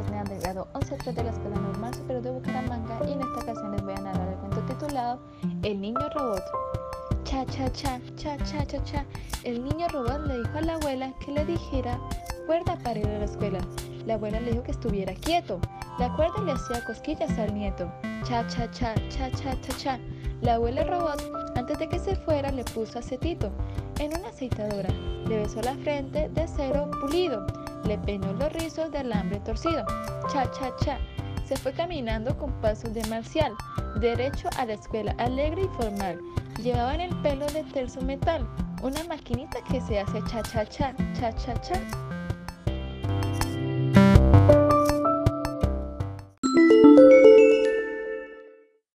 estudiantes de la Escuela Normal Superior de Bucaramanga y en esta ocasión les voy a narrar el cuento titulado El niño robot. Cha cha cha, cha cha cha cha. El niño robot le dijo a la abuela que le dijera cuerda para ir a la escuela. La abuela le dijo que estuviera quieto. La cuerda le hacía cosquillas al nieto. Cha cha cha, cha cha cha cha. La abuela robot, antes de que se fuera, le puso acetito en una aceitadora. Le besó la frente de cero pulido le peinó los rizos de alambre torcido. Cha, cha, cha. Se fue caminando con pasos de marcial, derecho a la escuela, alegre y formal. Llevaba en el pelo de terzo metal una maquinita que se hace cha, cha, cha, cha, cha, cha.